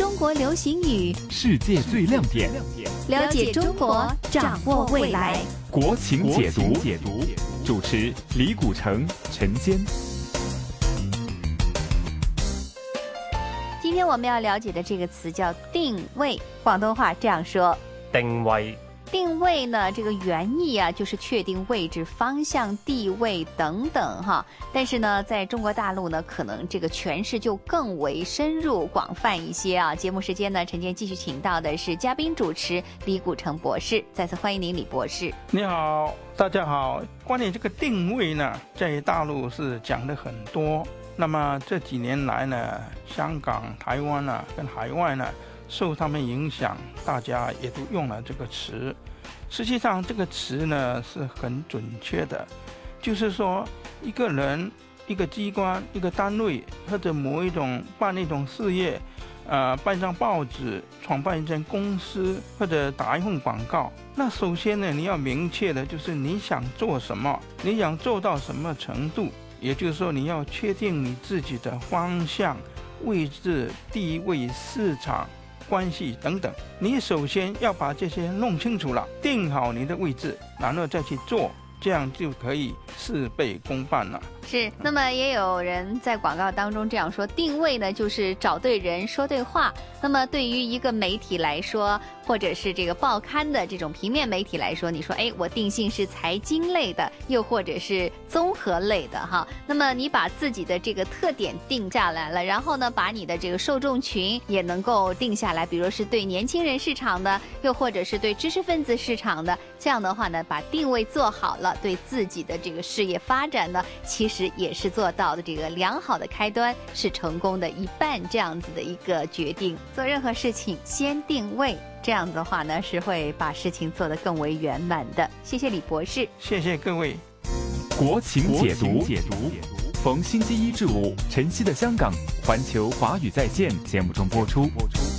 中国流行语，世界最亮点，了解中国，掌握未来。国情解读，解读主持李古城、陈坚。今天我们要了解的这个词叫定位，广东话这样说：定位。定位呢，这个原意啊，就是确定位置、方向、地位等等哈。但是呢，在中国大陆呢，可能这个诠释就更为深入、广泛一些啊。节目时间呢，陈建继续请到的是嘉宾主持李古城博士，再次欢迎您，李博士。你好，大家好。关于这个定位呢，在大陆是讲的很多。那么这几年来呢，香港、台湾呢，跟海外呢。受他们影响，大家也都用了这个词。实际上，这个词呢是很准确的，就是说，一个人、一个机关、一个单位，或者某一种办一种事业，呃，办一张报纸、创办一间公司，或者打一份广告。那首先呢，你要明确的就是你想做什么，你想做到什么程度，也就是说，你要确定你自己的方向、位置、地位、市场。关系等等，你首先要把这些弄清楚了，定好你的位置，然后再去做，这样就可以事倍功半了。是，那么也有人在广告当中这样说，定位呢就是找对人说对话。那么对于一个媒体来说，或者是这个报刊的这种平面媒体来说，你说，哎，我定性是财经类的，又或者是综合类的哈。那么你把自己的这个特点定下来了，然后呢，把你的这个受众群也能够定下来，比如是对年轻人市场的，又或者是对知识分子市场的，这样的话呢，把定位做好了了，对自己的这个事业发展呢，其实。也是做到的，这个良好的开端是成功的一半，这样子的一个决定。做任何事情先定位，这样子的话呢，是会把事情做得更为圆满的。谢谢李博士，谢谢各位。国情解读，解读，逢星期一至五，晨曦的香港，环球华语在线节目中播出。播出